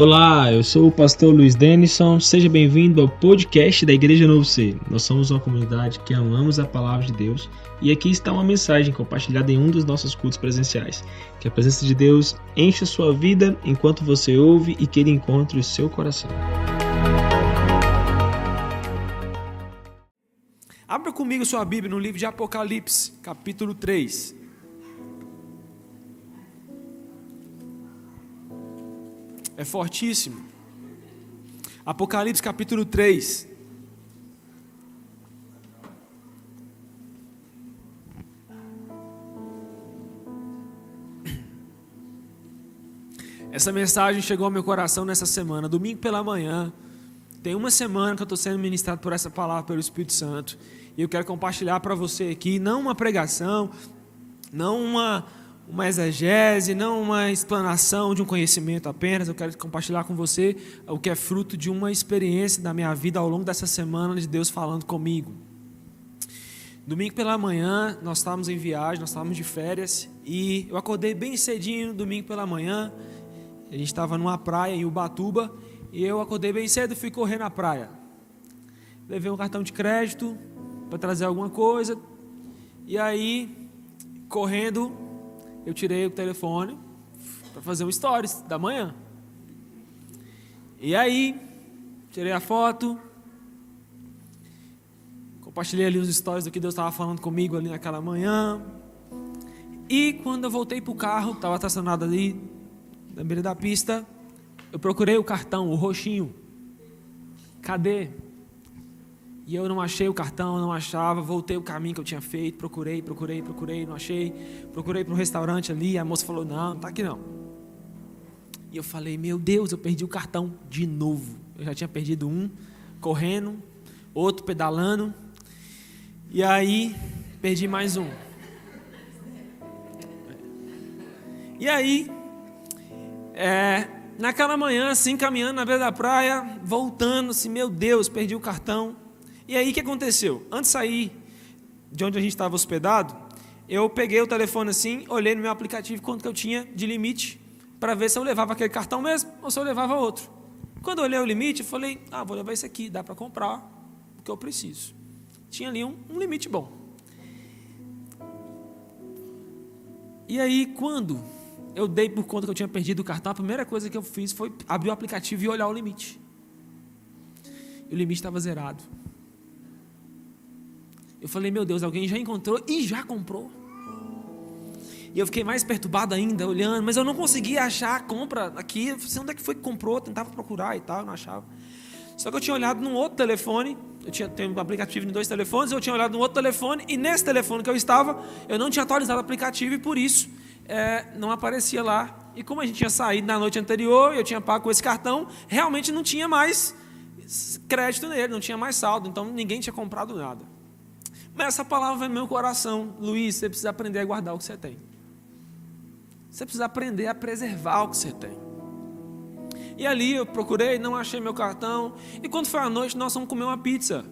Olá, eu sou o pastor Luiz Denison. Seja bem-vindo ao podcast da Igreja Novo Ser. Nós somos uma comunidade que amamos a palavra de Deus e aqui está uma mensagem compartilhada em um dos nossos cultos presenciais. Que a presença de Deus encha sua vida enquanto você ouve e que ele encontre o seu coração. Abra comigo sua Bíblia no livro de Apocalipse, capítulo 3. É fortíssimo. Apocalipse, capítulo 3. Essa mensagem chegou ao meu coração nessa semana, domingo pela manhã. Tem uma semana que eu estou sendo ministrado por essa palavra pelo Espírito Santo. E eu quero compartilhar para você aqui, não uma pregação, não uma, uma exegese, não uma explanação de um conhecimento apenas. Eu quero compartilhar com você o que é fruto de uma experiência da minha vida ao longo dessa semana de Deus falando comigo. Domingo pela manhã, nós estávamos em viagem, nós estávamos de férias e eu acordei bem cedinho, domingo pela manhã. A gente estava numa praia em Ubatuba e eu acordei bem cedo e fui correr na praia. Levei um cartão de crédito, para trazer alguma coisa. E aí, correndo, eu tirei o telefone para fazer um stories da manhã. E aí, tirei a foto, compartilhei ali os stories do que Deus estava falando comigo ali naquela manhã. E quando eu voltei para o carro, estava estacionado ali na beira da pista, eu procurei o cartão, o roxinho. Cadê? E eu não achei o cartão, não achava, voltei o caminho que eu tinha feito, procurei, procurei, procurei, não achei. Procurei para um restaurante ali, a moça falou: "Não, não tá aqui não". E eu falei: "Meu Deus, eu perdi o cartão de novo". Eu já tinha perdido um correndo, outro pedalando. E aí, perdi mais um. E aí, é, naquela manhã, assim, caminhando na beira da praia, voltando, assim, meu Deus, perdi o cartão. E aí o que aconteceu? Antes de sair de onde a gente estava hospedado, eu peguei o telefone assim, olhei no meu aplicativo quanto que eu tinha de limite para ver se eu levava aquele cartão mesmo ou se eu levava outro. Quando eu olhei o limite, eu falei, ah, vou levar esse aqui, dá para comprar o que eu preciso. Tinha ali um, um limite bom. E aí, quando eu dei por conta que eu tinha perdido o cartão, a primeira coisa que eu fiz foi abrir o aplicativo e olhar o limite. E o limite estava zerado. Eu falei, meu Deus, alguém já encontrou e já comprou. E eu fiquei mais perturbado ainda, olhando, mas eu não conseguia achar a compra aqui. Eu falei, onde é que foi que comprou? tentava procurar e tal, não achava. Só que eu tinha olhado num outro telefone, eu tinha tenho um aplicativo em dois telefones, eu tinha olhado num outro telefone, e nesse telefone que eu estava, eu não tinha atualizado o aplicativo e por isso é, não aparecia lá. E como a gente tinha saído na noite anterior, eu tinha pago com esse cartão, realmente não tinha mais crédito nele, não tinha mais saldo, então ninguém tinha comprado nada. Essa palavra vem no meu coração. Luiz, você precisa aprender a guardar o que você tem. Você precisa aprender a preservar o que você tem. E ali eu procurei, não achei meu cartão. E quando foi à noite, nós fomos comer uma pizza.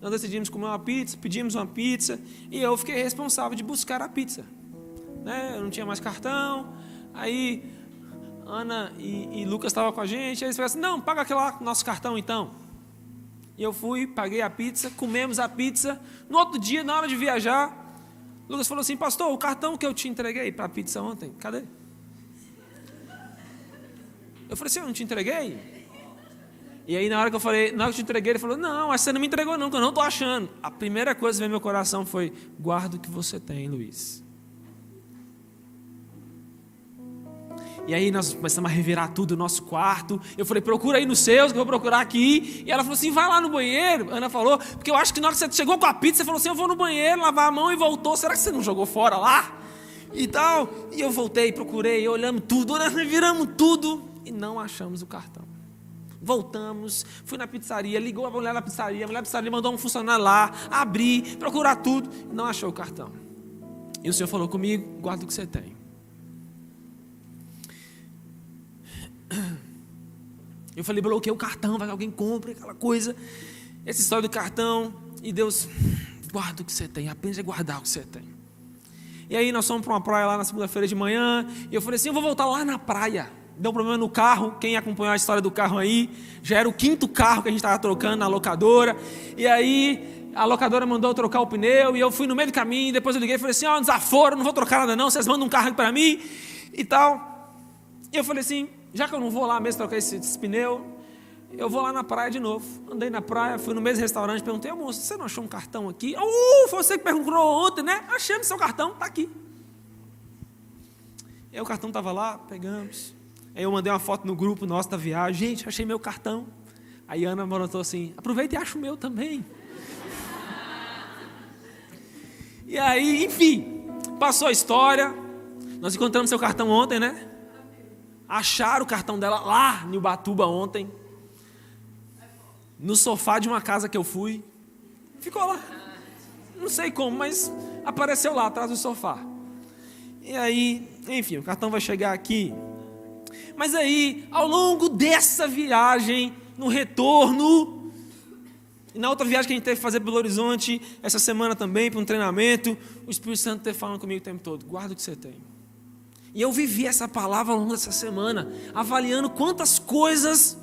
Nós decidimos comer uma pizza, pedimos uma pizza. E eu fiquei responsável de buscar a pizza. Né? Eu não tinha mais cartão. Aí Ana e, e Lucas estavam com a gente. Aí eles falaram assim: não, paga aquele lá, nosso cartão então. E eu fui, paguei a pizza, comemos a pizza. No outro dia, na hora de viajar, Lucas falou assim: Pastor, o cartão que eu te entreguei para a pizza ontem, cadê? Eu falei assim: Eu não te entreguei? E aí, na hora que eu falei, na hora que eu te entreguei, ele falou: Não, você não me entregou, não, que eu não estou achando. A primeira coisa que veio no meu coração foi: Guarda o que você tem, Luiz. E aí nós começamos a revirar tudo no nosso quarto. Eu falei, procura aí nos seus, que eu vou procurar aqui. E ela falou assim, vai lá no banheiro. Ana falou, porque eu acho que na hora que você chegou com a pizza, você falou assim, eu vou no banheiro, lavar a mão e voltou. Será que você não jogou fora lá? E tal. E eu voltei, procurei, olhamos tudo, reviramos tudo e não achamos o cartão. Voltamos, fui na pizzaria, ligou a mulher na pizzaria, a mulher da pizzaria mandou um funcionário lá, abrir, procurar tudo, não achou o cartão. E o senhor falou comigo, guarda o que você tem. Eu falei, bloqueei o cartão, vai que alguém compre aquela coisa. Essa história do cartão. E Deus, guarda o que você tem, aprende a guardar o que você tem. E aí nós fomos para uma praia lá na segunda-feira de manhã. E eu falei assim: eu vou voltar lá na praia. deu um problema no carro. Quem acompanhou a história do carro aí, já era o quinto carro que a gente estava trocando na locadora. E aí a locadora mandou trocar o pneu e eu fui no meio do caminho. Depois eu liguei e falei assim: Ó, oh, desaforo, não vou trocar nada não. Vocês mandam um carro para mim e tal. E eu falei assim: já que eu não vou lá mesmo trocar esse, esse pneu, eu vou lá na praia de novo. Andei na praia, fui no mesmo restaurante, perguntei, moço, você não achou um cartão aqui? Uh, foi você que perguntou ontem, né? Achei seu cartão, tá aqui. Aí o cartão estava lá, pegamos. Aí eu mandei uma foto no grupo nosso da viagem. Gente, achei meu cartão. Aí Ana mandou assim: aproveita e acha o meu também. e aí, enfim, passou a história. Nós encontramos seu cartão ontem, né? Acharam o cartão dela lá em Ubatuba ontem. No sofá de uma casa que eu fui. Ficou lá. Não sei como, mas apareceu lá atrás do sofá. E aí, enfim, o cartão vai chegar aqui. Mas aí, ao longo dessa viagem, no retorno, e na outra viagem que a gente teve que fazer Belo Horizonte, essa semana também, para um treinamento, o Espírito Santo teve falando comigo o tempo todo: guarda o que você tem. E eu vivi essa palavra ao longo dessa semana, avaliando quantas coisas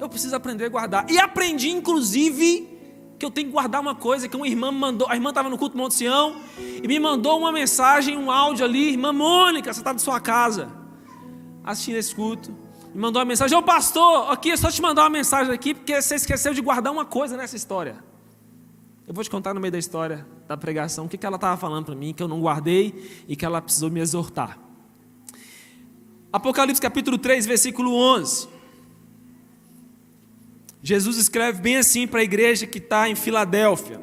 eu preciso aprender a guardar. E aprendi, inclusive, que eu tenho que guardar uma coisa que uma irmã me mandou. A irmã estava no culto Monte Sião e me mandou uma mensagem, um áudio ali. Irmã Mônica, você está na sua casa assistindo esse culto, me mandou uma mensagem: Ô pastor, aqui é só te mandar uma mensagem aqui, porque você esqueceu de guardar uma coisa nessa história. Eu vou te contar no meio da história da pregação o que, que ela estava falando para mim, que eu não guardei e que ela precisou me exortar. Apocalipse capítulo 3, versículo 11. Jesus escreve bem assim para a igreja que está em Filadélfia: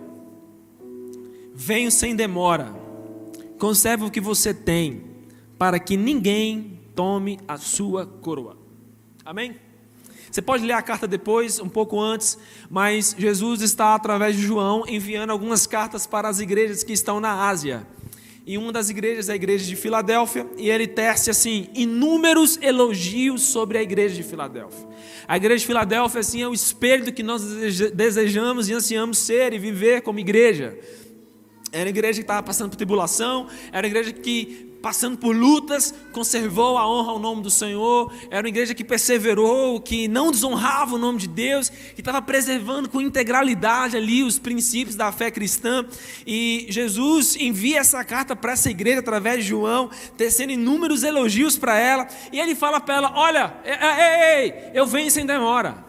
Venho sem demora, conserve o que você tem, para que ninguém tome a sua coroa. Amém? Você pode ler a carta depois, um pouco antes, mas Jesus está, através de João, enviando algumas cartas para as igrejas que estão na Ásia. E uma das igrejas a igreja de Filadélfia, e ele tece assim inúmeros elogios sobre a igreja de Filadélfia. A igreja de Filadélfia assim é o espelho do que nós desejamos e ansiamos ser e viver como igreja. Era a igreja que estava passando por tribulação, era a igreja que passando por lutas, conservou a honra ao nome do Senhor, era uma igreja que perseverou, que não desonrava o nome de Deus, que estava preservando com integralidade ali os princípios da fé cristã. E Jesus envia essa carta para essa igreja através de João, tecendo inúmeros elogios para ela, e ele fala para ela: Olha, ei, ei, eu venho sem demora.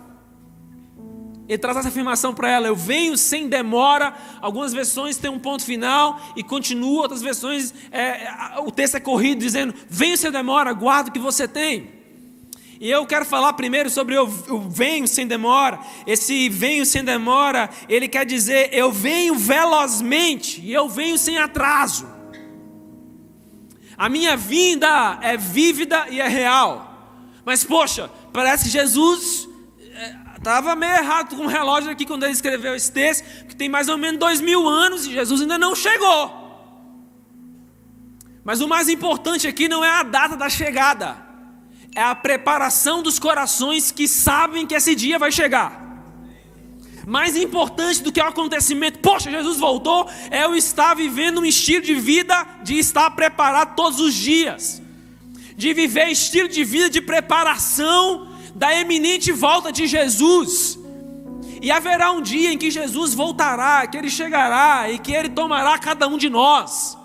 Ele traz essa afirmação para ela: Eu venho sem demora. Algumas versões têm um ponto final e continua, outras versões é, o texto é corrido dizendo: Venho sem demora, guarda o que você tem. E eu quero falar primeiro sobre eu, eu venho sem demora. Esse venho sem demora, ele quer dizer eu venho velozmente e eu venho sem atraso. A minha vinda é vívida e é real. Mas poxa, parece que Jesus Estava meio errado com o relógio aqui quando ele escreveu esse texto, que tem mais ou menos dois mil anos e Jesus ainda não chegou. Mas o mais importante aqui não é a data da chegada, é a preparação dos corações que sabem que esse dia vai chegar. Mais importante do que o acontecimento, poxa, Jesus voltou, é eu estar vivendo um estilo de vida de estar preparado todos os dias, de viver estilo de vida de preparação da eminente volta de Jesus. E haverá um dia em que Jesus voltará, que ele chegará e que ele tomará cada um de nós.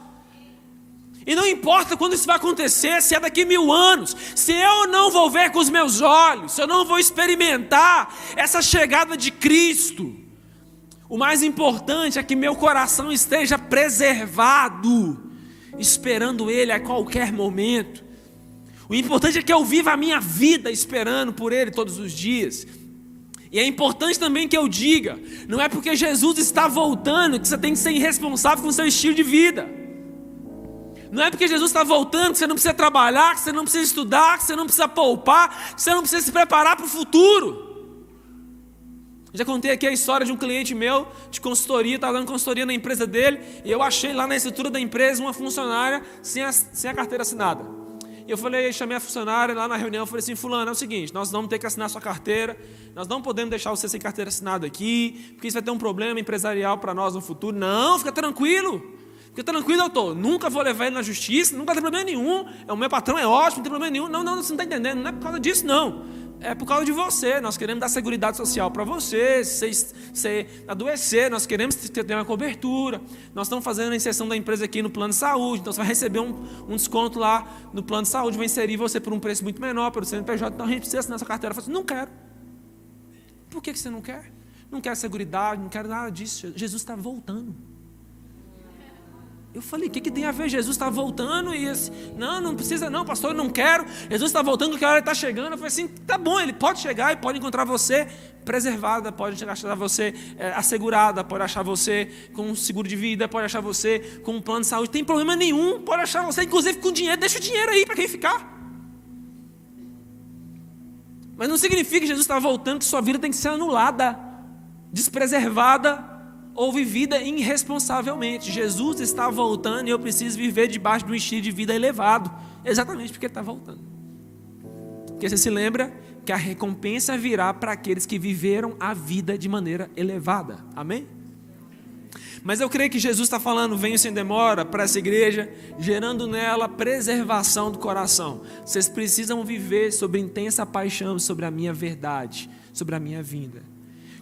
E não importa quando isso vai acontecer, se é daqui mil anos, se eu não vou ver com os meus olhos, se eu não vou experimentar essa chegada de Cristo, o mais importante é que meu coração esteja preservado, esperando Ele a qualquer momento. O importante é que eu viva a minha vida esperando por Ele todos os dias. E é importante também que eu diga: não é porque Jesus está voltando que você tem que ser irresponsável com o seu estilo de vida. Não é porque Jesus está voltando que você não precisa trabalhar, que você não precisa estudar, que você não precisa poupar, que você não precisa se preparar para o futuro. Já contei aqui a história de um cliente meu de consultoria, estava dando consultoria na empresa dele, e eu achei lá na estrutura da empresa uma funcionária sem a, sem a carteira assinada. Eu falei, chamei a funcionária lá na reunião, falei assim, fulano, é o seguinte, nós vamos ter que assinar sua carteira, nós não podemos deixar você sem carteira assinada aqui, porque isso vai ter um problema empresarial para nós no futuro. Não, fica tranquilo. Fica tranquilo, estou. Nunca vou levar ele na justiça, nunca tem problema nenhum. O meu patrão é ótimo, não tem problema nenhum. Não, não, você não está entendendo. Não é por causa disso, não. É por causa de você. Nós queremos dar segurança social para você. Se você adoecer, nós queremos ter uma cobertura. Nós estamos fazendo a inserção da empresa aqui no plano de saúde. Então você vai receber um, um desconto lá no plano de saúde. Vai inserir você por um preço muito menor, pelo CNPJ. Então a gente precisa assinar essa carteira. Eu falo assim, não quero. Por que você não quer? Não quer segurança, não quero nada disso. Jesus está voltando. Eu falei, o que, que tem a ver? Jesus está voltando e esse, não, não precisa não, pastor, eu não quero. Jesus está voltando, que a hora está chegando. Eu falei assim, tá bom, ele pode chegar e pode encontrar você preservada, pode achar você é, assegurada, pode achar você com um seguro de vida, pode achar você com um plano de saúde. Tem problema nenhum, pode achar você, inclusive com dinheiro. Deixa o dinheiro aí para quem ficar. Mas não significa que Jesus está voltando, que sua vida tem que ser anulada, despreservada ou vivida irresponsavelmente. Jesus está voltando e eu preciso viver debaixo de um estilo de vida elevado. Exatamente porque ele está voltando. Porque você se lembra que a recompensa virá para aqueles que viveram a vida de maneira elevada. Amém? Mas eu creio que Jesus está falando, venho sem demora para essa igreja, gerando nela preservação do coração. Vocês precisam viver sobre intensa paixão sobre a minha verdade, sobre a minha vinda.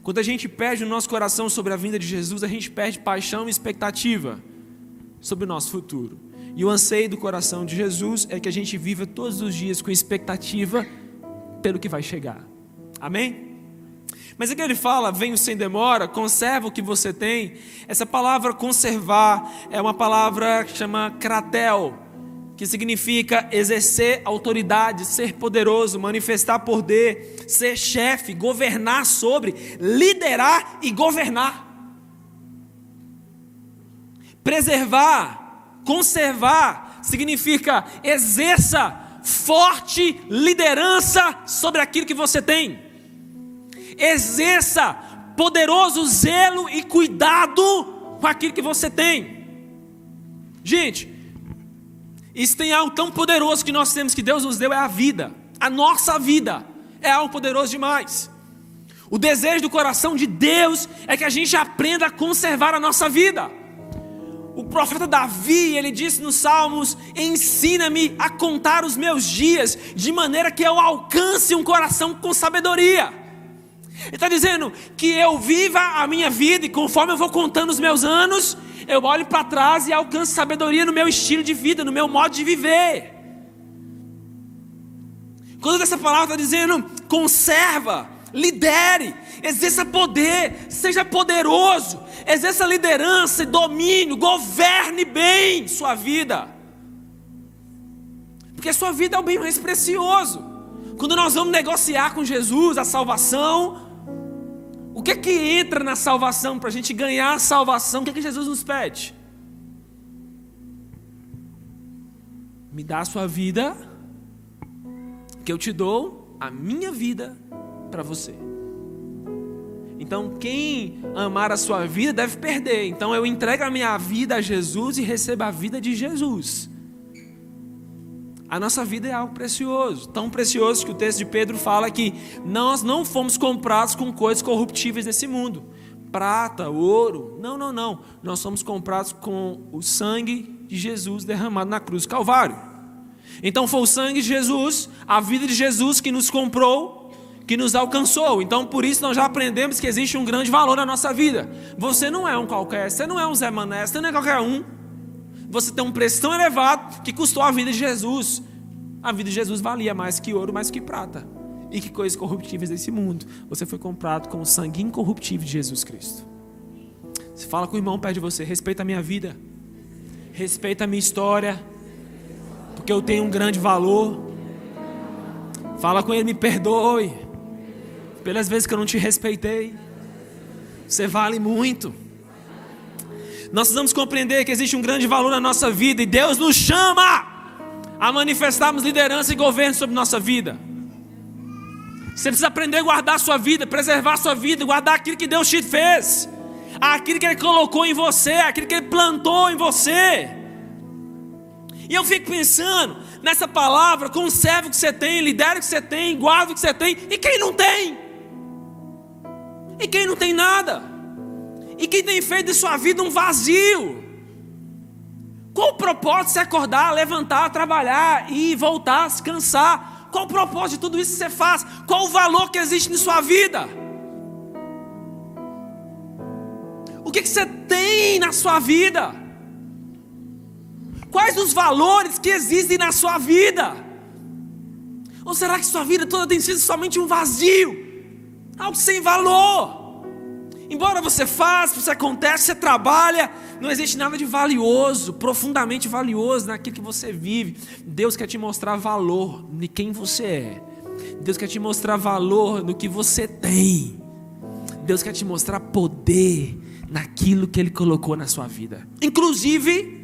Quando a gente perde o nosso coração sobre a vinda de Jesus, a gente perde paixão e expectativa sobre o nosso futuro. E o anseio do coração de Jesus é que a gente viva todos os dias com expectativa pelo que vai chegar. Amém? Mas aqui ele fala, venho sem demora, conserva o que você tem. Essa palavra conservar é uma palavra que chama kratel, que significa exercer autoridade, ser poderoso, manifestar poder, ser chefe, governar sobre, liderar e governar. Preservar, conservar, significa exerça forte liderança sobre aquilo que você tem. Exerça poderoso zelo e cuidado com aquilo que você tem. Gente, isso tem algo tão poderoso que nós temos que Deus nos deu é a vida. A nossa vida é algo poderoso demais. O desejo do coração de Deus é que a gente aprenda a conservar a nossa vida. O profeta Davi, ele disse nos Salmos: Ensina-me a contar os meus dias, de maneira que eu alcance um coração com sabedoria. Ele está dizendo que eu viva a minha vida e conforme eu vou contando os meus anos, eu olho para trás e alcanço sabedoria no meu estilo de vida, no meu modo de viver. Quando essa palavra está dizendo conserva, lidere, exerça poder, seja poderoso, exerça liderança e domínio, governe bem sua vida. Porque sua vida é o bem mais precioso. Quando nós vamos negociar com Jesus a salvação, o que é que entra na salvação para a gente ganhar a salvação? O que é que Jesus nos pede? Me dá a sua vida, que eu te dou a minha vida para você. Então, quem amar a sua vida deve perder. Então, eu entrego a minha vida a Jesus e recebo a vida de Jesus. A nossa vida é algo precioso, tão precioso que o texto de Pedro fala que nós não fomos comprados com coisas corruptíveis desse mundo, prata, ouro. Não, não, não. Nós somos comprados com o sangue de Jesus derramado na cruz do Calvário. Então foi o sangue de Jesus, a vida de Jesus que nos comprou, que nos alcançou. Então por isso nós já aprendemos que existe um grande valor na nossa vida. Você não é um qualquer, você não é um Zé Mané, você não é qualquer um você tem um preço tão elevado que custou a vida de Jesus. A vida de Jesus valia mais que ouro, mais que prata. E que coisas corruptíveis desse mundo. Você foi comprado com o sangue incorruptível de Jesus Cristo. Você fala com o irmão perto de você, respeita a minha vida. Respeita a minha história. Porque eu tenho um grande valor. Fala com ele, me perdoe. Pelas vezes que eu não te respeitei. Você vale muito. Nós precisamos compreender que existe um grande valor na nossa vida e Deus nos chama a manifestarmos liderança e governo sobre nossa vida. Você precisa aprender a guardar a sua vida, preservar a sua vida, guardar aquilo que Deus te fez, aquilo que Ele colocou em você, aquilo que Ele plantou em você. E eu fico pensando nessa palavra: conserve o que você tem, lidere o que você tem, guarde o que você tem, e quem não tem? E quem não tem nada? E quem tem feito de sua vida um vazio? Qual o propósito de se acordar, levantar, trabalhar e voltar, descansar? Qual o propósito de tudo isso que você faz? Qual o valor que existe em sua vida? O que, que você tem na sua vida? Quais os valores que existem na sua vida? Ou será que sua vida toda tem sido somente um vazio? Algo sem valor? Embora você faça, você acontece, você trabalha, não existe nada de valioso, profundamente valioso naquilo que você vive. Deus quer te mostrar valor em quem você é. Deus quer te mostrar valor no que você tem. Deus quer te mostrar poder naquilo que Ele colocou na sua vida. Inclusive,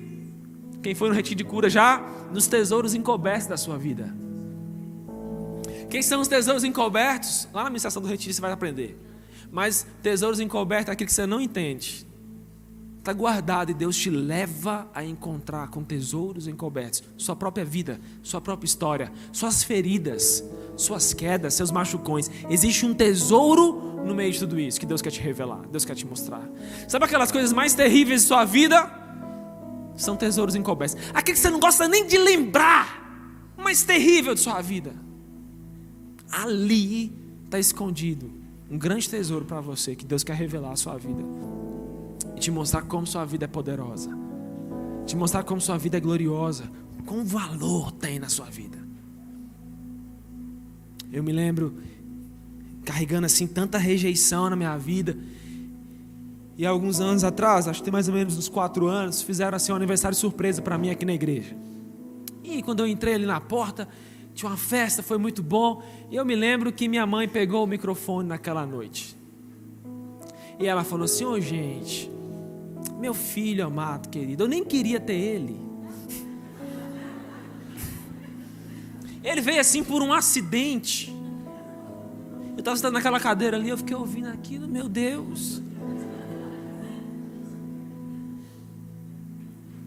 quem foi no retiro de cura já, nos tesouros encobertos da sua vida. Quem são os tesouros encobertos? Lá na administração do retiro você vai aprender. Mas tesouros encobertos é aquilo que você não entende. Está guardado e Deus te leva a encontrar com tesouros encobertos sua própria vida, sua própria história, suas feridas, suas quedas, seus machucões. Existe um tesouro no meio de tudo isso que Deus quer te revelar, Deus quer te mostrar. Sabe aquelas coisas mais terríveis de sua vida? São tesouros encobertos. Aquele que você não gosta nem de lembrar, mais terrível de sua vida. Ali está escondido um grande tesouro para você que Deus quer revelar a sua vida e te mostrar como sua vida é poderosa, te mostrar como sua vida é gloriosa, qual valor tem na sua vida. Eu me lembro carregando assim tanta rejeição na minha vida. E alguns anos atrás, acho que tem mais ou menos uns quatro anos, fizeram assim um aniversário surpresa para mim aqui na igreja. E quando eu entrei ali na porta, tinha uma festa, foi muito bom. E eu me lembro que minha mãe pegou o microfone naquela noite. E ela falou assim: Ô oh, gente, meu filho amado, querido, eu nem queria ter ele. Ele veio assim por um acidente estava sentado naquela cadeira ali, eu fiquei ouvindo aquilo, meu Deus.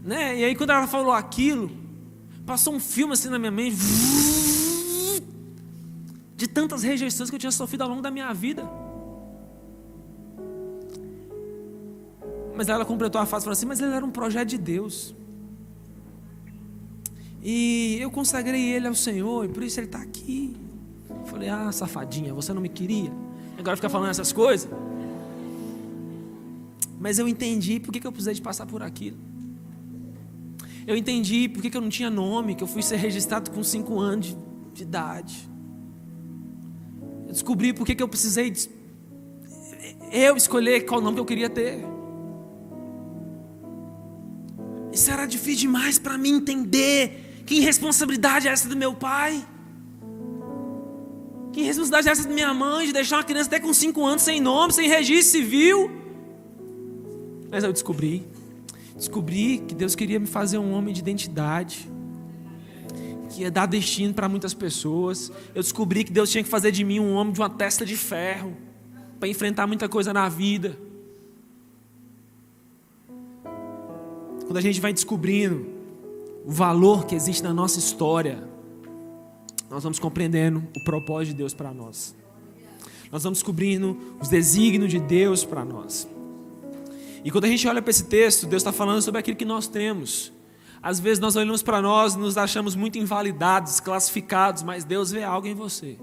Né? E aí quando ela falou aquilo, passou um filme assim na minha mente, de tantas rejeições que eu tinha sofrido ao longo da minha vida. Mas ela completou a frase e falou assim: Mas ele era um projeto de Deus. E eu consagrei ele ao Senhor, e por isso ele está aqui. Falei, ah, safadinha, você não me queria. Agora fica falando essas coisas. Mas eu entendi por que, eu precisei de passar por aquilo. Eu entendi por que, eu não tinha nome, que eu fui ser registrado com 5 anos de, de, idade. Eu descobri por que, eu precisei de, eu escolher qual nome que eu queria ter. Isso era difícil demais para mim entender que responsabilidade é essa do meu pai. Que responsabilidade é essa da minha mãe de deixar uma criança até com 5 anos sem nome, sem registro civil? Mas eu descobri. Descobri que Deus queria me fazer um homem de identidade. Que ia dar destino para muitas pessoas. Eu descobri que Deus tinha que fazer de mim um homem de uma testa de ferro. Para enfrentar muita coisa na vida. Quando a gente vai descobrindo o valor que existe na nossa história, nós vamos compreendendo o propósito de Deus para nós. Nós vamos descobrindo os desígnios de Deus para nós. E quando a gente olha para esse texto, Deus está falando sobre aquilo que nós temos. Às vezes nós olhamos para nós e nos achamos muito invalidados, classificados, mas Deus vê algo em você.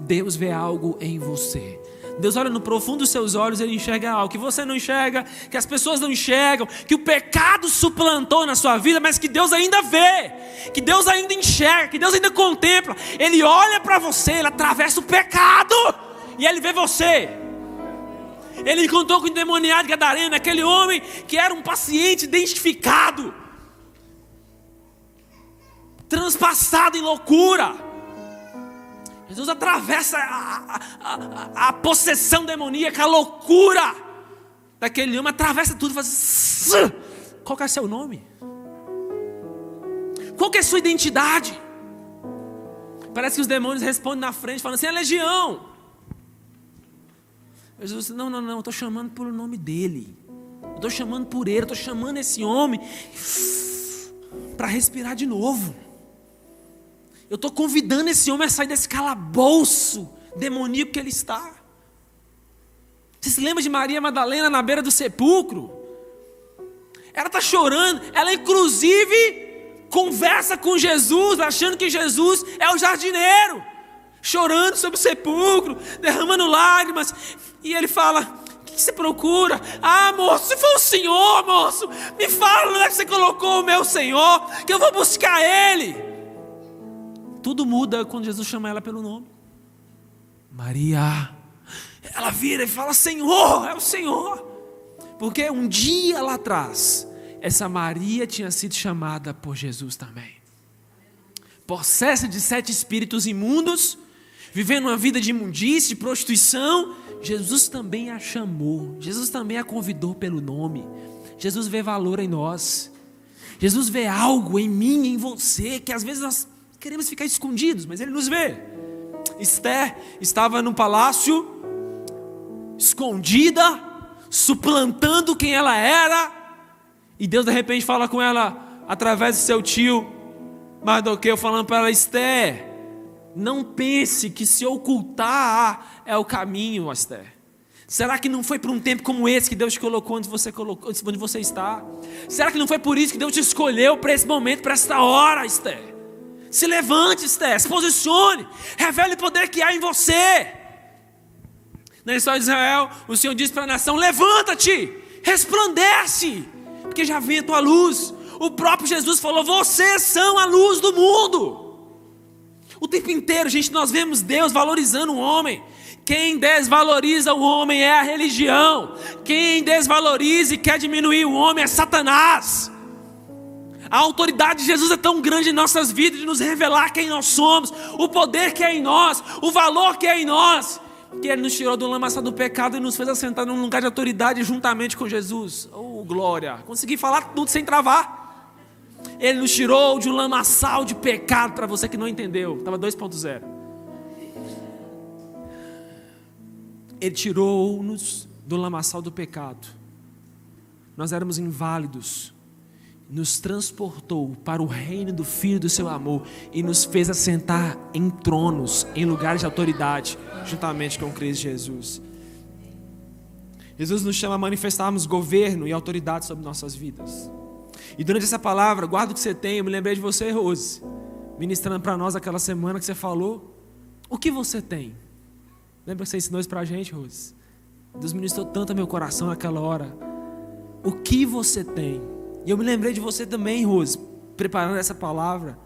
Deus vê algo em você. Deus olha no profundo dos seus olhos, ele enxerga algo que você não enxerga, que as pessoas não enxergam, que o pecado suplantou na sua vida, mas que Deus ainda vê, que Deus ainda enxerga, que Deus ainda contempla. Ele olha para você, ele atravessa o pecado e ele vê você. Ele encontrou com o endemoniado Gadareno, aquele homem que era um paciente identificado, transpassado em loucura. Jesus atravessa a, a, a, a possessão demoníaca, a loucura daquele homem, atravessa tudo e faz. Qual que é seu nome? Qual é a sua identidade? Parece que os demônios respondem na frente, falando assim: é legião. Jesus, não, não, não, eu estou chamando pelo nome dele. Estou chamando por ele, estou chamando esse homem para respirar de novo. Eu estou convidando esse homem a sair desse calabouço demoníaco que ele está. Você se lembra de Maria Madalena na beira do sepulcro? Ela está chorando, ela inclusive conversa com Jesus, achando que Jesus é o jardineiro, chorando sobre o sepulcro, derramando lágrimas, e ele fala: O que você procura? Ah, moço, se for o Senhor, moço, me fala onde é que você colocou o meu Senhor, que eu vou buscar Ele. Tudo muda quando Jesus chama ela pelo nome. Maria. Ela vira e fala: Senhor, é o Senhor. Porque um dia lá atrás, essa Maria tinha sido chamada por Jesus também. Possessa de sete espíritos imundos, vivendo uma vida de imundície, de prostituição, Jesus também a chamou, Jesus também a convidou pelo nome. Jesus vê valor em nós. Jesus vê algo em mim, em você, que às vezes nós queremos ficar escondidos, mas Ele nos vê. Esther estava no palácio, escondida, suplantando quem ela era, e Deus de repente fala com ela através do seu tio Mardoqueu, falando para ela: Esther, não pense que se ocultar é o caminho, Esther. Será que não foi por um tempo como esse que Deus te colocou onde você, colocou, onde você está? Será que não foi por isso que Deus te escolheu para esse momento, para esta hora, Esther? Se levante, Esther, se posicione, revele o poder que há em você. Na história de Israel, o Senhor disse para a nação: levanta-te, resplandece, porque já vem a tua luz. O próprio Jesus falou: vocês são a luz do mundo. O tempo inteiro, gente, nós vemos Deus valorizando o homem. Quem desvaloriza o homem é a religião. Quem desvaloriza e quer diminuir o homem é Satanás. A autoridade de Jesus é tão grande em nossas vidas de nos revelar quem nós somos, o poder que é em nós, o valor que é em nós, que Ele nos tirou do lamaçal do pecado e nos fez assentar num lugar de autoridade juntamente com Jesus. Oh, glória! Consegui falar tudo sem travar. Ele nos tirou de um lamaçal de pecado, para você que não entendeu, estava 2.0. Ele tirou-nos do lamaçal do pecado. Nós éramos inválidos, nos transportou para o reino do Filho do seu amor e nos fez assentar em tronos, em lugares de autoridade, juntamente com Cristo Jesus. Jesus nos chama a manifestarmos governo e autoridade sobre nossas vidas. E durante essa palavra, guarda o que você tem, eu me lembrei de você, Rose, ministrando para nós aquela semana que você falou. O que você tem? Lembra que você ensinou isso para a gente, Rose? Deus ministrou tanto meu coração naquela hora. O que você tem? E eu me lembrei de você também, Rose, preparando essa palavra.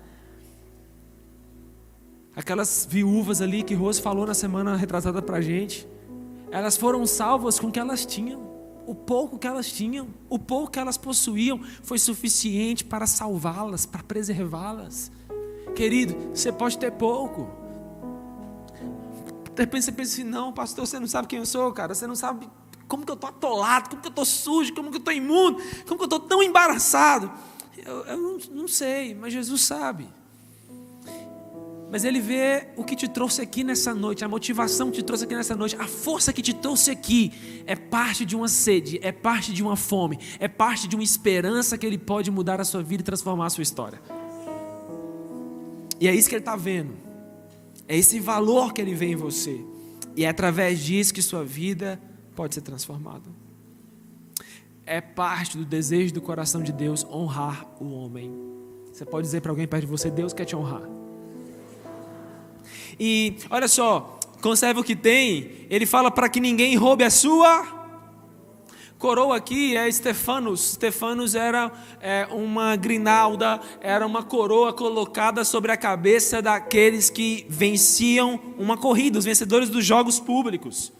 Aquelas viúvas ali que Rose falou na semana retratada para a gente, elas foram salvas com o que elas tinham. O pouco que elas tinham, o pouco que elas possuíam, foi suficiente para salvá-las, para preservá-las. Querido, você pode ter pouco. De repente você pensa assim: não, pastor, você não sabe quem eu sou, cara. Você não sabe como que eu estou atolado, como que eu estou sujo, como que eu estou imundo, como que eu estou tão embaraçado. Eu, eu não, não sei, mas Jesus sabe. Mas Ele vê o que te trouxe aqui nessa noite, a motivação que te trouxe aqui nessa noite, a força que te trouxe aqui, é parte de uma sede, é parte de uma fome, é parte de uma esperança que Ele pode mudar a sua vida e transformar a sua história. E é isso que Ele está vendo, é esse valor que Ele vê em você, e é através disso que sua vida pode ser transformada. É parte do desejo do coração de Deus honrar o homem. Você pode dizer para alguém perto de você: Deus quer te honrar. E olha só, conserve o que tem. Ele fala para que ninguém roube a sua coroa aqui é Stefanos. Stefanos era é, uma grinalda, era uma coroa colocada sobre a cabeça daqueles que venciam uma corrida, os vencedores dos jogos públicos.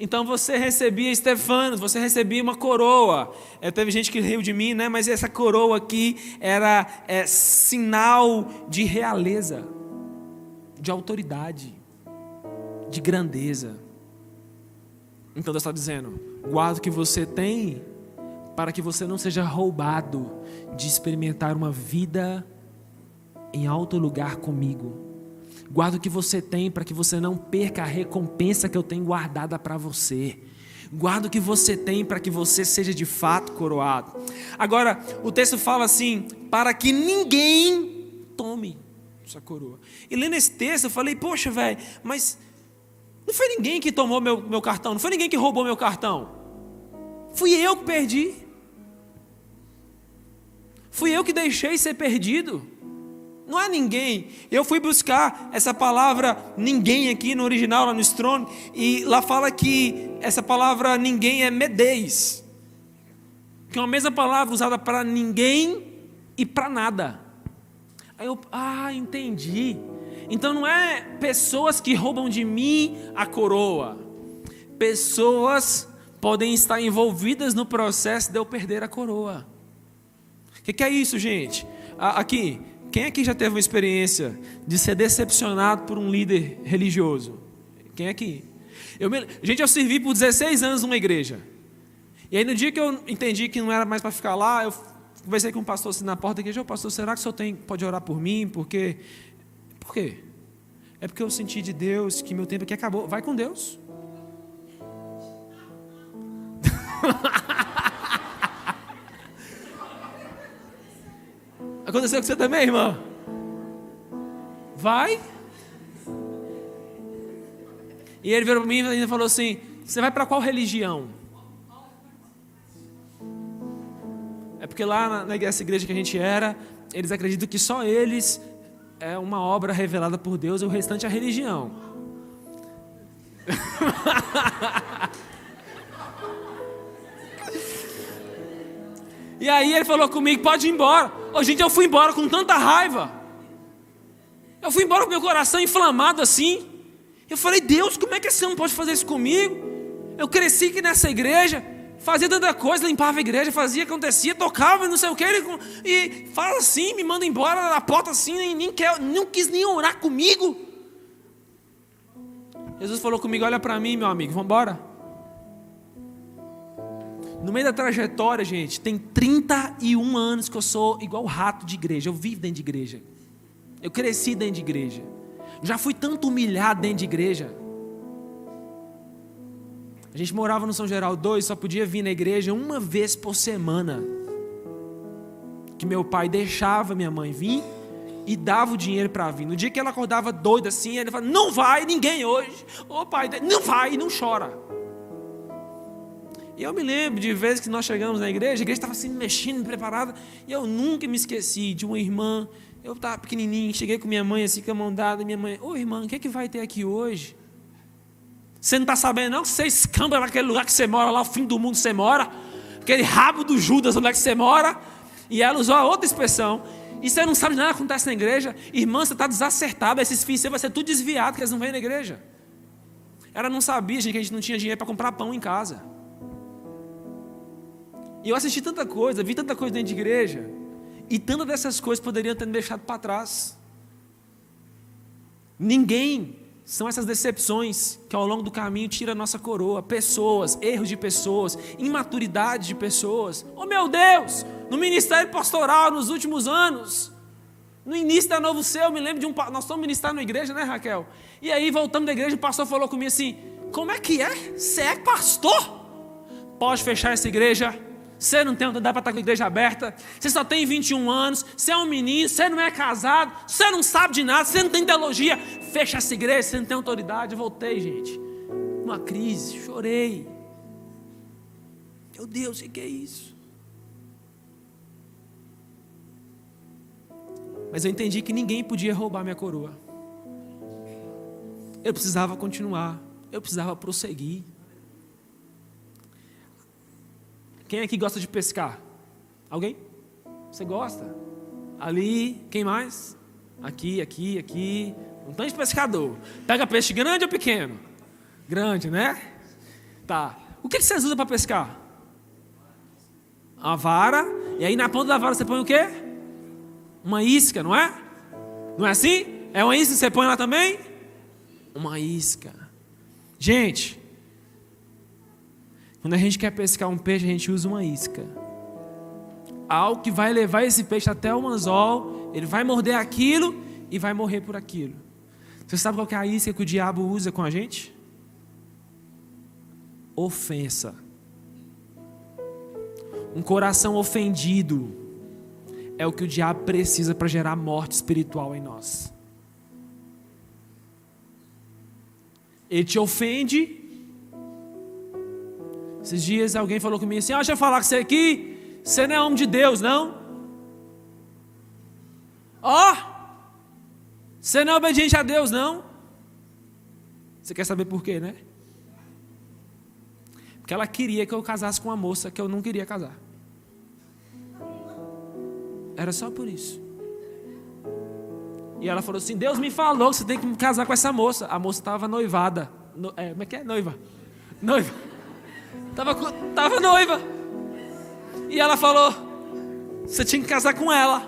Então você recebia Stefanos, você recebia uma coroa. É, teve gente que riu de mim, né? Mas essa coroa aqui era é, sinal de realeza de autoridade, de grandeza. Então Deus está dizendo: guarda o que você tem, para que você não seja roubado de experimentar uma vida em alto lugar comigo. Guarda o que você tem, para que você não perca a recompensa que eu tenho guardada para você. Guarda o que você tem para que você seja de fato coroado. Agora, o texto fala assim: para que ninguém tome sua coroa. E lendo esse texto, eu falei, poxa, velho, mas não foi ninguém que tomou meu, meu cartão, não foi ninguém que roubou meu cartão. Fui eu que perdi. Fui eu que deixei ser perdido. Não é ninguém. Eu fui buscar essa palavra ninguém aqui no original, lá no Strong, e lá fala que essa palavra ninguém é medez. Que é uma mesma palavra usada para ninguém e para nada. Aí eu, ah, entendi. Então não é pessoas que roubam de mim a coroa. Pessoas podem estar envolvidas no processo de eu perder a coroa. O que, que, é isso, gente? Aqui, quem aqui já teve uma experiência de ser decepcionado por um líder religioso? Quem aqui? Eu me... Gente, eu servi por 16 anos numa igreja. E aí no dia que eu entendi que não era mais para ficar lá, eu conversei com um pastor assim na porta da igreja, pastor, será que o senhor tem, pode orar por mim? Porque. Por quê? É porque eu senti de Deus que meu tempo aqui acabou. Vai com Deus. Aconteceu com você também, irmão? Vai. E ele virou para mim e falou assim: Você vai para qual religião? Porque lá na, igreja, que a gente era, eles acreditam que só eles é uma obra revelada por Deus e o restante é a religião. E aí ele falou comigo: pode ir embora. Ô, gente, eu fui embora com tanta raiva. Eu fui embora com meu coração inflamado assim. Eu falei: Deus, como é que esse homem pode fazer isso comigo? Eu cresci aqui nessa igreja, fazia tanta coisa, limpava a igreja, fazia, acontecia, tocava, não sei o que. E fala assim, me manda embora na porta assim, nem, nem quer, não quis nem orar comigo. Jesus falou comigo: olha para mim, meu amigo, vamos embora. No meio da trajetória, gente, tem 31 anos que eu sou igual rato de igreja. Eu vivo dentro de igreja. Eu cresci dentro de igreja. Já fui tanto humilhado dentro de igreja. A gente morava no São Geraldo 2, só podia vir na igreja uma vez por semana. Que meu pai deixava minha mãe vir e dava o dinheiro para vir. No dia que ela acordava doida assim, ele falava: Não vai ninguém hoje. Ô pai, não vai não chora. E eu me lembro de vezes que nós chegamos na igreja, a igreja estava assim mexendo, preparada, e eu nunca me esqueci de uma irmã. Eu estava pequenininho, cheguei com minha mãe assim, com a mão dada, minha mãe, ô irmã, o que é que vai ter aqui hoje? Você não está sabendo não você escamba naquele lugar que você mora, lá o fim do mundo você mora, aquele rabo do Judas onde é que você mora, e ela usou a outra expressão, e você não sabe nada que acontece na igreja, irmã, você está desacertada, esses filhos você vai ser tudo desviado, que eles não vêm na igreja. Ela não sabia, gente, que a gente não tinha dinheiro para comprar pão em casa. E eu assisti tanta coisa, vi tanta coisa dentro de igreja, e tantas dessas coisas poderiam ter me deixado para trás. Ninguém são essas decepções que ao longo do caminho tira a nossa coroa. Pessoas, erros de pessoas, imaturidade de pessoas. Oh meu Deus! No ministério pastoral, nos últimos anos, no início da Novo Céu, eu me lembro de um. Nós estamos ministrando na igreja, né, Raquel? E aí, voltando da igreja, o pastor falou comigo assim: Como é que é? Você é pastor? Pode fechar essa igreja você não tem autoridade para estar com a igreja aberta, você só tem 21 anos, você é um menino, você não é casado, você não sabe de nada, você não tem teologia, fecha essa igreja, você não tem autoridade. Voltei, gente, numa crise, chorei. Meu Deus, o que é isso? Mas eu entendi que ninguém podia roubar minha coroa. Eu precisava continuar, eu precisava prosseguir. Quem aqui gosta de pescar? Alguém? Você gosta? Ali, quem mais? Aqui, aqui, aqui. Um tanto de pescador. Pega peixe grande ou pequeno? Grande, né? Tá. O que vocês usam para pescar? A vara. E aí na ponta da vara você põe o quê? Uma isca, não é? Não é assim? É uma isca que você põe lá também? Uma isca. Gente, quando a gente quer pescar um peixe, a gente usa uma isca. Algo que vai levar esse peixe até o anzol, ele vai morder aquilo e vai morrer por aquilo. Você sabe qual é a isca que o diabo usa com a gente? Ofensa. Um coração ofendido é o que o diabo precisa para gerar morte espiritual em nós. Ele te ofende esses dias alguém falou comigo assim: ah, deixa eu falar com você aqui, você não é homem de Deus, não? Ó, oh, você não é obediente a Deus, não? Você quer saber por quê, né? Porque ela queria que eu casasse com uma moça que eu não queria casar. Era só por isso. E ela falou assim: Deus me falou que você tem que casar com essa moça. A moça estava noivada. No, é, como é que é? Noiva. Noiva. Tava, tava noiva. E ela falou: Você tinha que casar com ela.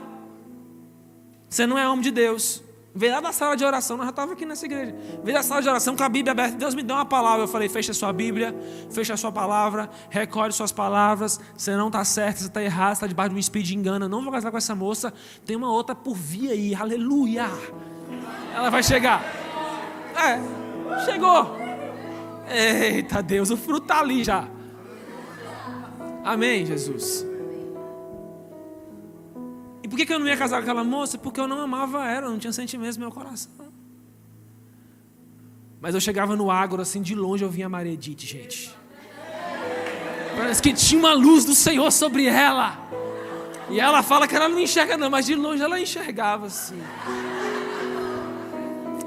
Você não é homem de Deus. Veio lá da sala de oração, nós já estávamos aqui nessa igreja. Veio da sala de oração com a Bíblia aberta. Deus me deu uma palavra. Eu falei: fecha a sua Bíblia, fecha a sua palavra, recolhe suas palavras. Você não está certo, você está errado, você está debaixo de um espírito de engano. Eu não vou casar com essa moça. Tem uma outra por vir aí. Aleluia. Ela vai chegar. É, chegou. Eita Deus, o fruto está ali já. Amém, Jesus. E por que eu não ia casar com aquela moça? Porque eu não amava ela, não tinha sentimentos no meu coração. Mas eu chegava no agro, assim, de longe eu via a Maria Edith, gente. Parece que tinha uma luz do Senhor sobre ela. E ela fala que ela não enxerga, não, mas de longe ela enxergava assim.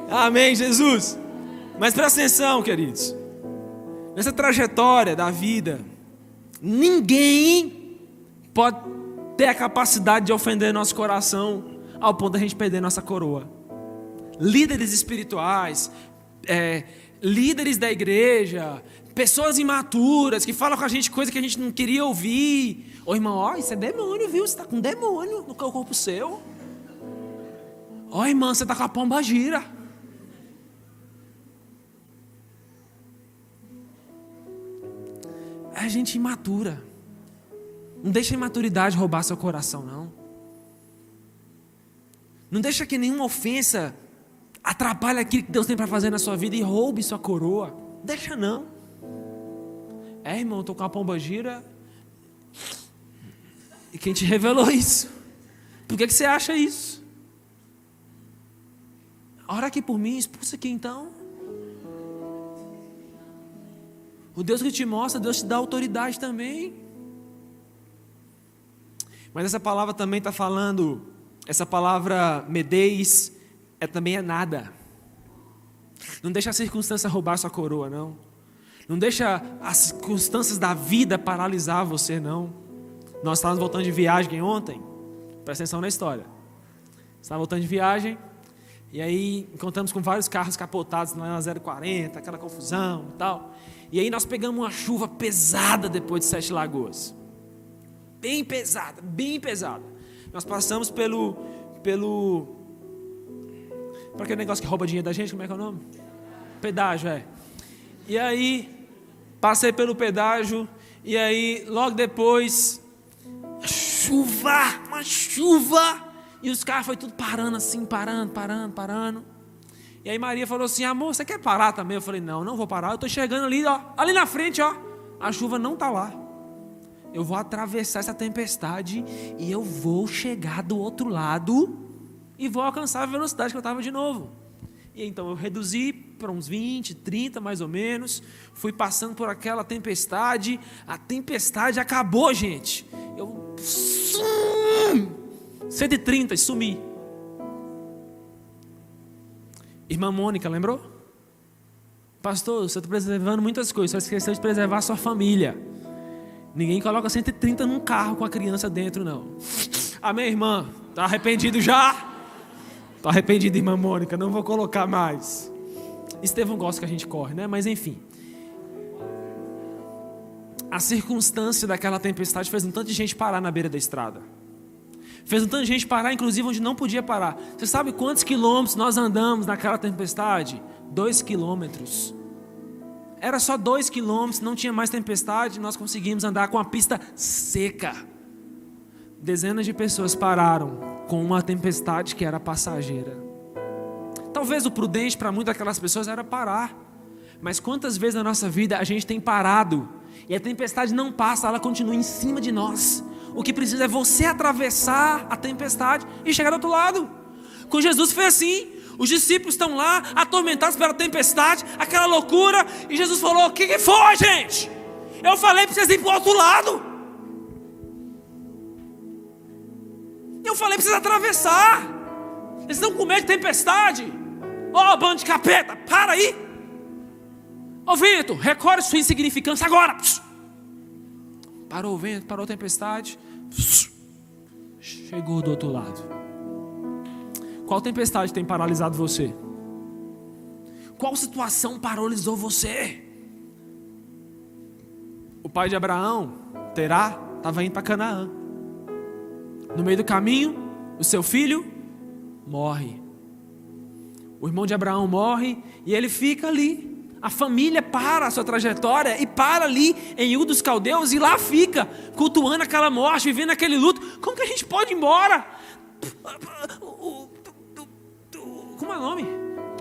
Amém, Jesus. Mas presta atenção, queridos. Nessa trajetória da vida, ninguém pode ter a capacidade de ofender nosso coração ao ponto de a gente perder nossa coroa. Líderes espirituais, é, líderes da igreja, pessoas imaturas que falam com a gente coisa que a gente não queria ouvir. Ô irmão, ó, isso é demônio, viu? Você está com demônio no corpo seu. Ó irmã, você está com a pomba gira. É gente imatura. Não deixa a imaturidade roubar seu coração, não. Não deixa que nenhuma ofensa atrapalhe aquilo que Deus tem para fazer na sua vida e roube sua coroa. Deixa não. É, irmão, estou com a pomba gira. E quem te revelou isso? Por que, que você acha isso? Ora aqui por mim, expulsa aqui então. O Deus que te mostra, Deus te dá autoridade também. Mas essa palavra também está falando, essa palavra medeis é também é nada. Não deixa a circunstância roubar sua coroa, não. Não deixa as circunstâncias da vida paralisar você, não. Nós estávamos voltando de viagem ontem. Presta atenção na história. Estava voltando de viagem. E aí encontramos com vários carros capotados na 040, aquela confusão e tal. E aí nós pegamos uma chuva pesada depois de Sete Lagoas bem pesada, bem pesada. Nós passamos pelo, pelo, para aquele negócio que rouba dinheiro da gente, como é que é o nome? Pedágio, é. E aí, passei pelo pedágio, e aí, logo depois, chuva, uma chuva, e os carros foi tudo parando assim, parando, parando, parando. E aí Maria falou assim: amor, você quer parar também? Eu falei: não, não vou parar, eu estou chegando ali, ó, ali na frente, ó, a chuva não está lá eu vou atravessar essa tempestade e eu vou chegar do outro lado e vou alcançar a velocidade que eu estava de novo. E então eu reduzi para uns 20, 30 mais ou menos, fui passando por aquela tempestade, a tempestade acabou, gente. Eu 130 e sumi. Irmã Mônica, lembrou? Pastor, você está preservando muitas coisas, só esqueceu de preservar a sua família. Ninguém coloca 130 num carro com a criança dentro, não. Amém, irmã? Está arrependido já? Está arrependido, irmã Mônica? Não vou colocar mais. Estevão gosta que a gente corre, né? Mas enfim. A circunstância daquela tempestade fez um tanto de gente parar na beira da estrada. Fez um tanto de gente parar, inclusive, onde não podia parar. Você sabe quantos quilômetros nós andamos naquela tempestade? Dois quilômetros. Era só dois quilômetros, não tinha mais tempestade, nós conseguimos andar com a pista seca. Dezenas de pessoas pararam com uma tempestade que era passageira. Talvez o prudente para muitas daquelas pessoas era parar. Mas quantas vezes na nossa vida a gente tem parado e a tempestade não passa, ela continua em cima de nós. O que precisa é você atravessar a tempestade e chegar do outro lado. Com Jesus foi assim. Os discípulos estão lá, atormentados pela tempestade, aquela loucura, e Jesus falou: O que, que foi, gente? Eu falei para vocês irem para o outro lado. Eu falei para vocês atravessar. Eles estão com medo de tempestade. Ó, oh, bando de capeta, para aí. Ó oh, vento, recolhe sua insignificância agora. Parou o vento, parou a tempestade. Chegou do outro lado. Qual tempestade tem paralisado você? Qual situação paralisou você? O pai de Abraão, Terá, estava indo para Canaã. No meio do caminho, o seu filho morre. O irmão de Abraão morre e ele fica ali. A família para a sua trajetória e para ali em U dos Caldeus e lá fica, cultuando aquela morte, vivendo aquele luto. Como que a gente pode ir embora? Como é o nome?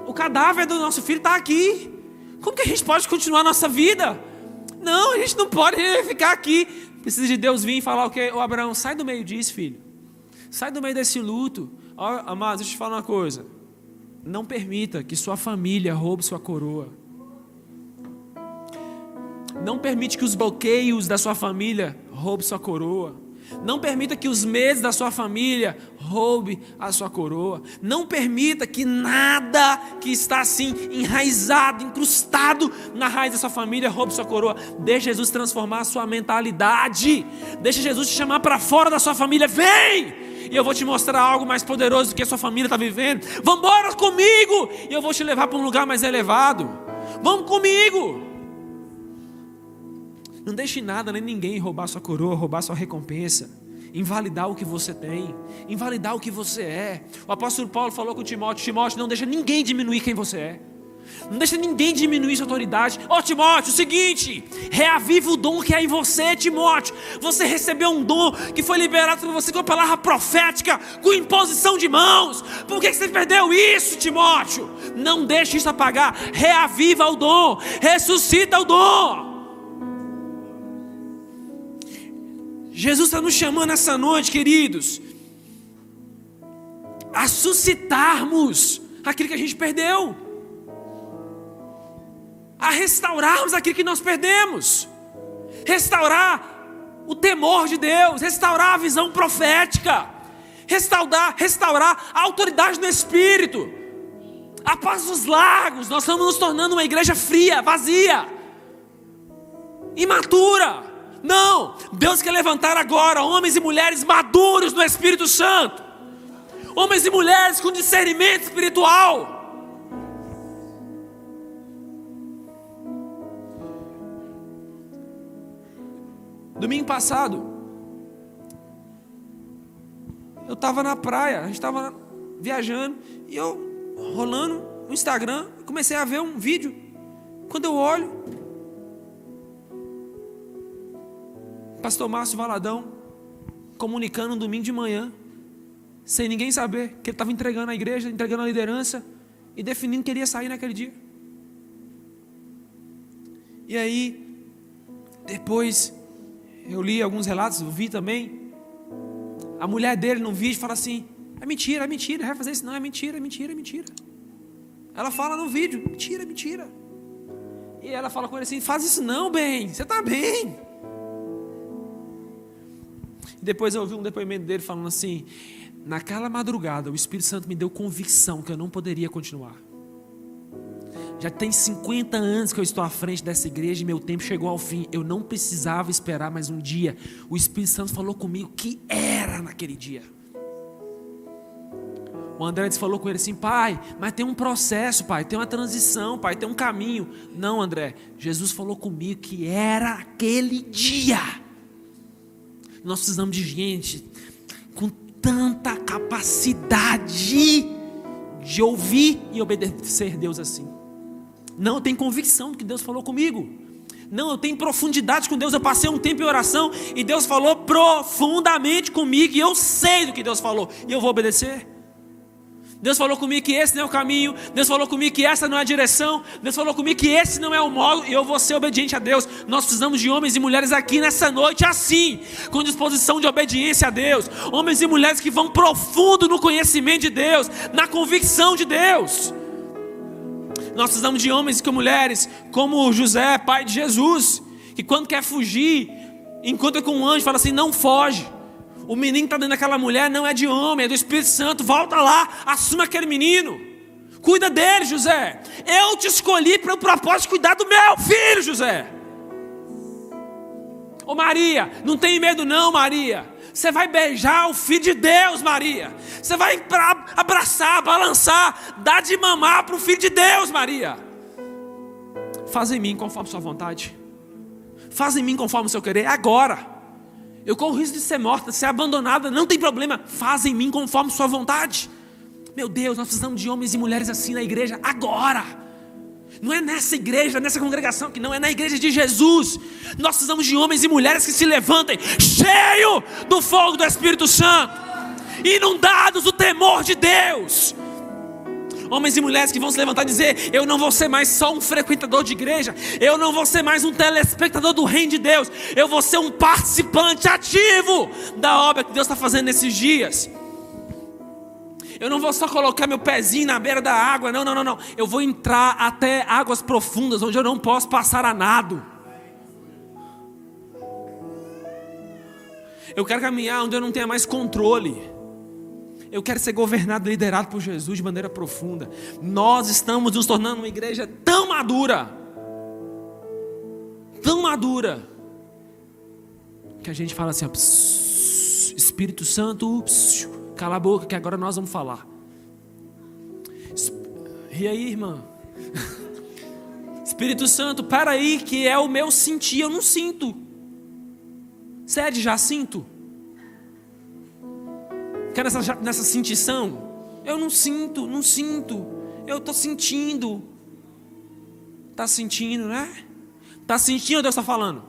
O cadáver do nosso filho está aqui. Como que a gente pode continuar a nossa vida? Não, a gente não pode ficar aqui. Precisa de Deus vir e falar o que? O Abraão, sai do meio disso, filho. Sai do meio desse luto. Ó, amados, deixa eu te falar uma coisa. Não permita que sua família roube sua coroa. Não permite que os bloqueios da sua família roubem sua coroa. Não permita que os medos da sua família roube a sua coroa. Não permita que nada que está assim enraizado, incrustado na raiz da sua família roube sua coroa. Deixe Jesus transformar a sua mentalidade. Deixe Jesus te chamar para fora da sua família. Vem! E eu vou te mostrar algo mais poderoso do que a sua família está vivendo. Vamos embora comigo! E eu vou te levar para um lugar mais elevado. Vamos comigo! Não deixe nada nem ninguém roubar sua coroa, roubar sua recompensa, invalidar o que você tem, invalidar o que você é. O apóstolo Paulo falou com Timóteo: Timóteo, não deixa ninguém diminuir quem você é. Não deixa ninguém diminuir sua autoridade. Ó oh, Timóteo, o seguinte: reaviva o dom que há em você, Timóteo. Você recebeu um dom que foi liberado para você com a palavra profética, com imposição de mãos. Por que você perdeu isso, Timóteo? Não deixe isso apagar. Reaviva o dom, ressuscita o dom. Jesus está nos chamando essa noite, queridos, a suscitarmos aquilo que a gente perdeu, a restaurarmos aquilo que nós perdemos, restaurar o temor de Deus, restaurar a visão profética, restaurar, restaurar a autoridade do Espírito, a paz dos lagos. Nós estamos nos tornando uma igreja fria, vazia, imatura. Não, Deus quer levantar agora homens e mulheres maduros no Espírito Santo, homens e mulheres com discernimento espiritual. Domingo passado, eu estava na praia, a gente estava viajando, e eu rolando no Instagram, comecei a ver um vídeo. Quando eu olho, Pastor Márcio Valadão comunicando um domingo de manhã, sem ninguém saber, que ele estava entregando a igreja, entregando a liderança e definindo que ele ia sair naquele dia. E aí, depois, eu li alguns relatos, vi também. A mulher dele no vídeo fala assim: é mentira, é mentira, vai fazer isso, não, é mentira, é mentira, é mentira. Ela fala no vídeo: mentira, é mentira. E ela fala com ele assim: faz isso não, bem, você está bem. Depois eu ouvi um depoimento dele falando assim: naquela madrugada o Espírito Santo me deu convicção que eu não poderia continuar. Já tem 50 anos que eu estou à frente dessa igreja e meu tempo chegou ao fim. Eu não precisava esperar mais um dia. O Espírito Santo falou comigo que era naquele dia. O André falou com ele assim: pai, mas tem um processo, pai, tem uma transição, pai, tem um caminho. Não, André, Jesus falou comigo que era aquele dia. Nós precisamos de gente com tanta capacidade de ouvir e obedecer Deus assim. Não, eu tenho convicção do que Deus falou comigo. Não, eu tenho profundidade com Deus. Eu passei um tempo em oração e Deus falou profundamente comigo. E eu sei do que Deus falou. E eu vou obedecer. Deus falou comigo que esse não é o caminho. Deus falou comigo que essa não é a direção. Deus falou comigo que esse não é o modo. E eu vou ser obediente a Deus. Nós precisamos de homens e mulheres aqui nessa noite assim, com disposição de obediência a Deus. Homens e mulheres que vão profundo no conhecimento de Deus, na convicção de Deus. Nós precisamos de homens e mulheres como José, pai de Jesus, que quando quer fugir, encontra com um anjo e fala assim: não foge. O menino está dentro daquela mulher não é de homem, é do Espírito Santo. Volta lá, assume aquele menino. Cuida dele, José. Eu te escolhi para o propósito de cuidar do meu filho, José. Ô Maria, não tem medo não, Maria. Você vai beijar o filho de Deus, Maria. Você vai abraçar, balançar, dar de mamar para o filho de Deus, Maria. Faz em mim conforme sua vontade. Faz em mim conforme o seu querer, agora. Eu corro o risco de ser morta, ser abandonada, não tem problema. Faz em mim conforme sua vontade. Meu Deus, nós precisamos de homens e mulheres assim na igreja agora. Não é nessa igreja, nessa congregação que não é na igreja de Jesus. Nós precisamos de homens e mulheres que se levantem cheio do fogo do Espírito Santo, inundados do temor de Deus. Homens e mulheres que vão se levantar e dizer: Eu não vou ser mais só um frequentador de igreja, eu não vou ser mais um telespectador do reino de Deus, eu vou ser um participante ativo da obra que Deus está fazendo nesses dias. Eu não vou só colocar meu pezinho na beira da água, não, não, não, não. Eu vou entrar até águas profundas onde eu não posso passar a nado. Eu quero caminhar onde eu não tenha mais controle. Eu quero ser governado, liderado por Jesus de maneira profunda. Nós estamos nos tornando uma igreja tão madura, tão madura, que a gente fala assim: ó, Espírito Santo, cala a boca, que agora nós vamos falar. E aí, irmã? Espírito Santo, para aí, que é o meu sentir, eu não sinto. Sede, já sinto. Quer nessa, nessa sentição? Eu não sinto, não sinto. Eu estou sentindo. Está sentindo, né? Está sentindo Deus está falando?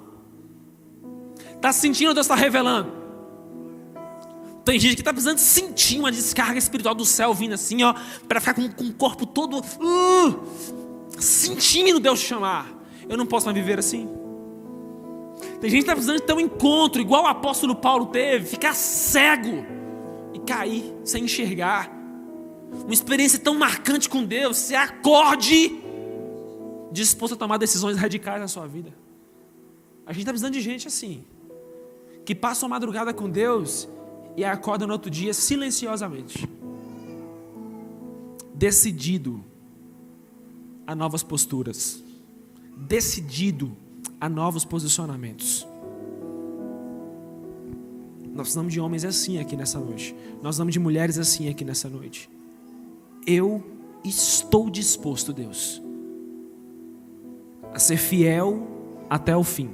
Está sentindo Deus está revelando? Tem gente que está precisando sentir uma descarga espiritual do céu vindo assim, ó, para ficar com, com, o corpo todo uh, sentindo Deus chamar. Eu não posso mais viver assim. Tem gente que está precisando ter um encontro, igual o apóstolo Paulo teve, ficar cego cair sem enxergar. Uma experiência tão marcante com Deus, você acorde disposto a tomar decisões radicais na sua vida. A gente está precisando de gente assim, que passa uma madrugada com Deus e acorda no outro dia silenciosamente, decidido a novas posturas, decidido a novos posicionamentos. Nós precisamos de homens assim aqui nessa noite. Nós precisamos de mulheres assim aqui nessa noite. Eu estou disposto, Deus, a ser fiel até o fim.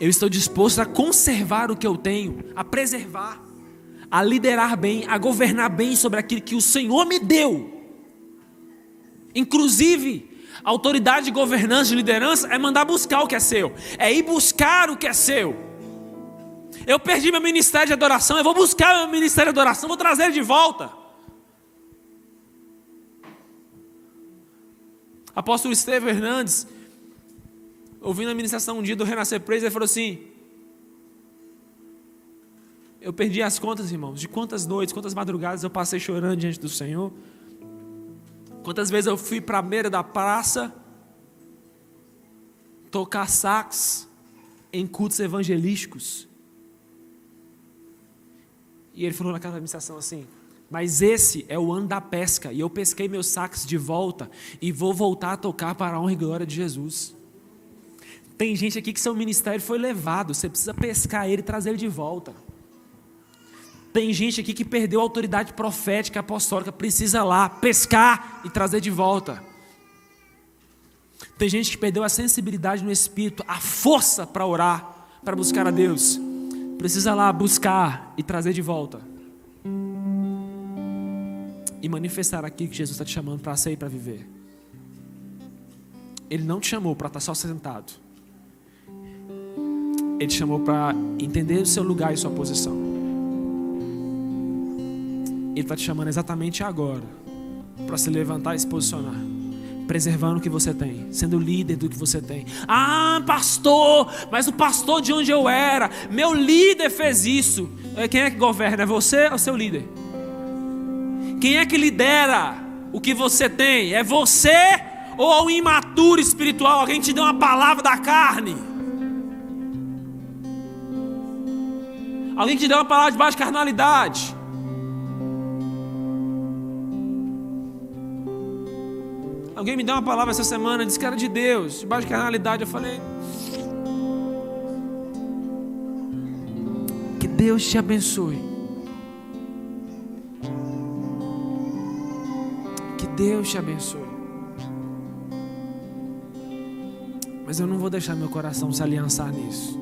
Eu estou disposto a conservar o que eu tenho, a preservar, a liderar bem, a governar bem sobre aquilo que o Senhor me deu. Inclusive, autoridade de governança, de liderança, é mandar buscar o que é seu, é ir buscar o que é seu. Eu perdi meu ministério de adoração, eu vou buscar meu ministério de adoração, vou trazer ele de volta. Apóstolo Estevão Hernandes, ouvindo a ministração um dia do Renascer Praise, ele falou assim: Eu perdi as contas, irmãos, de quantas noites, quantas madrugadas eu passei chorando diante do Senhor. Quantas vezes eu fui para a beira da praça tocar sax em cultos evangelísticos. E ele falou naquela administração assim: Mas esse é o ano da pesca, e eu pesquei meus sacos de volta, e vou voltar a tocar para a honra e glória de Jesus. Tem gente aqui que seu ministério foi levado, você precisa pescar ele e trazer ele de volta. Tem gente aqui que perdeu a autoridade profética, apostólica, precisa lá pescar e trazer de volta. Tem gente que perdeu a sensibilidade no espírito, a força para orar, para buscar a Deus precisa lá buscar e trazer de volta. E manifestar aqui que Jesus está te chamando para e para viver. Ele não te chamou para estar tá só sentado. Ele te chamou para entender o seu lugar e sua posição. Ele está te chamando exatamente agora para se levantar e se posicionar preservando o que você tem, sendo líder do que você tem. Ah, pastor, mas o pastor de onde eu era, meu líder fez isso. É, quem é que governa? É você ou seu líder? Quem é que lidera o que você tem? É você ou o imaturo espiritual? Alguém te deu uma palavra da carne? Alguém te deu uma palavra de baixa carnalidade. Alguém me deu uma palavra essa semana, disse que era de Deus, de baixa carnalidade. Eu falei. Que Deus te abençoe. Que Deus te abençoe. Mas eu não vou deixar meu coração se aliançar nisso.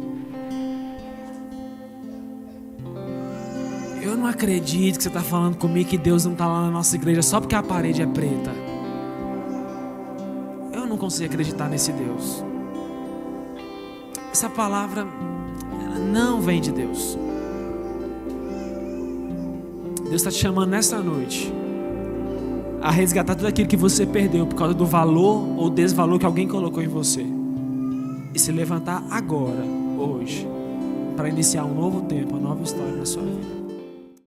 Eu não acredito que você está falando comigo que Deus não está lá na nossa igreja só porque a parede é preta. Consigo acreditar nesse Deus. Essa palavra, ela não vem de Deus. Deus está te chamando nessa noite a resgatar tudo aquilo que você perdeu por causa do valor ou desvalor que alguém colocou em você e se levantar agora, hoje, para iniciar um novo tempo, uma nova história na sua vida.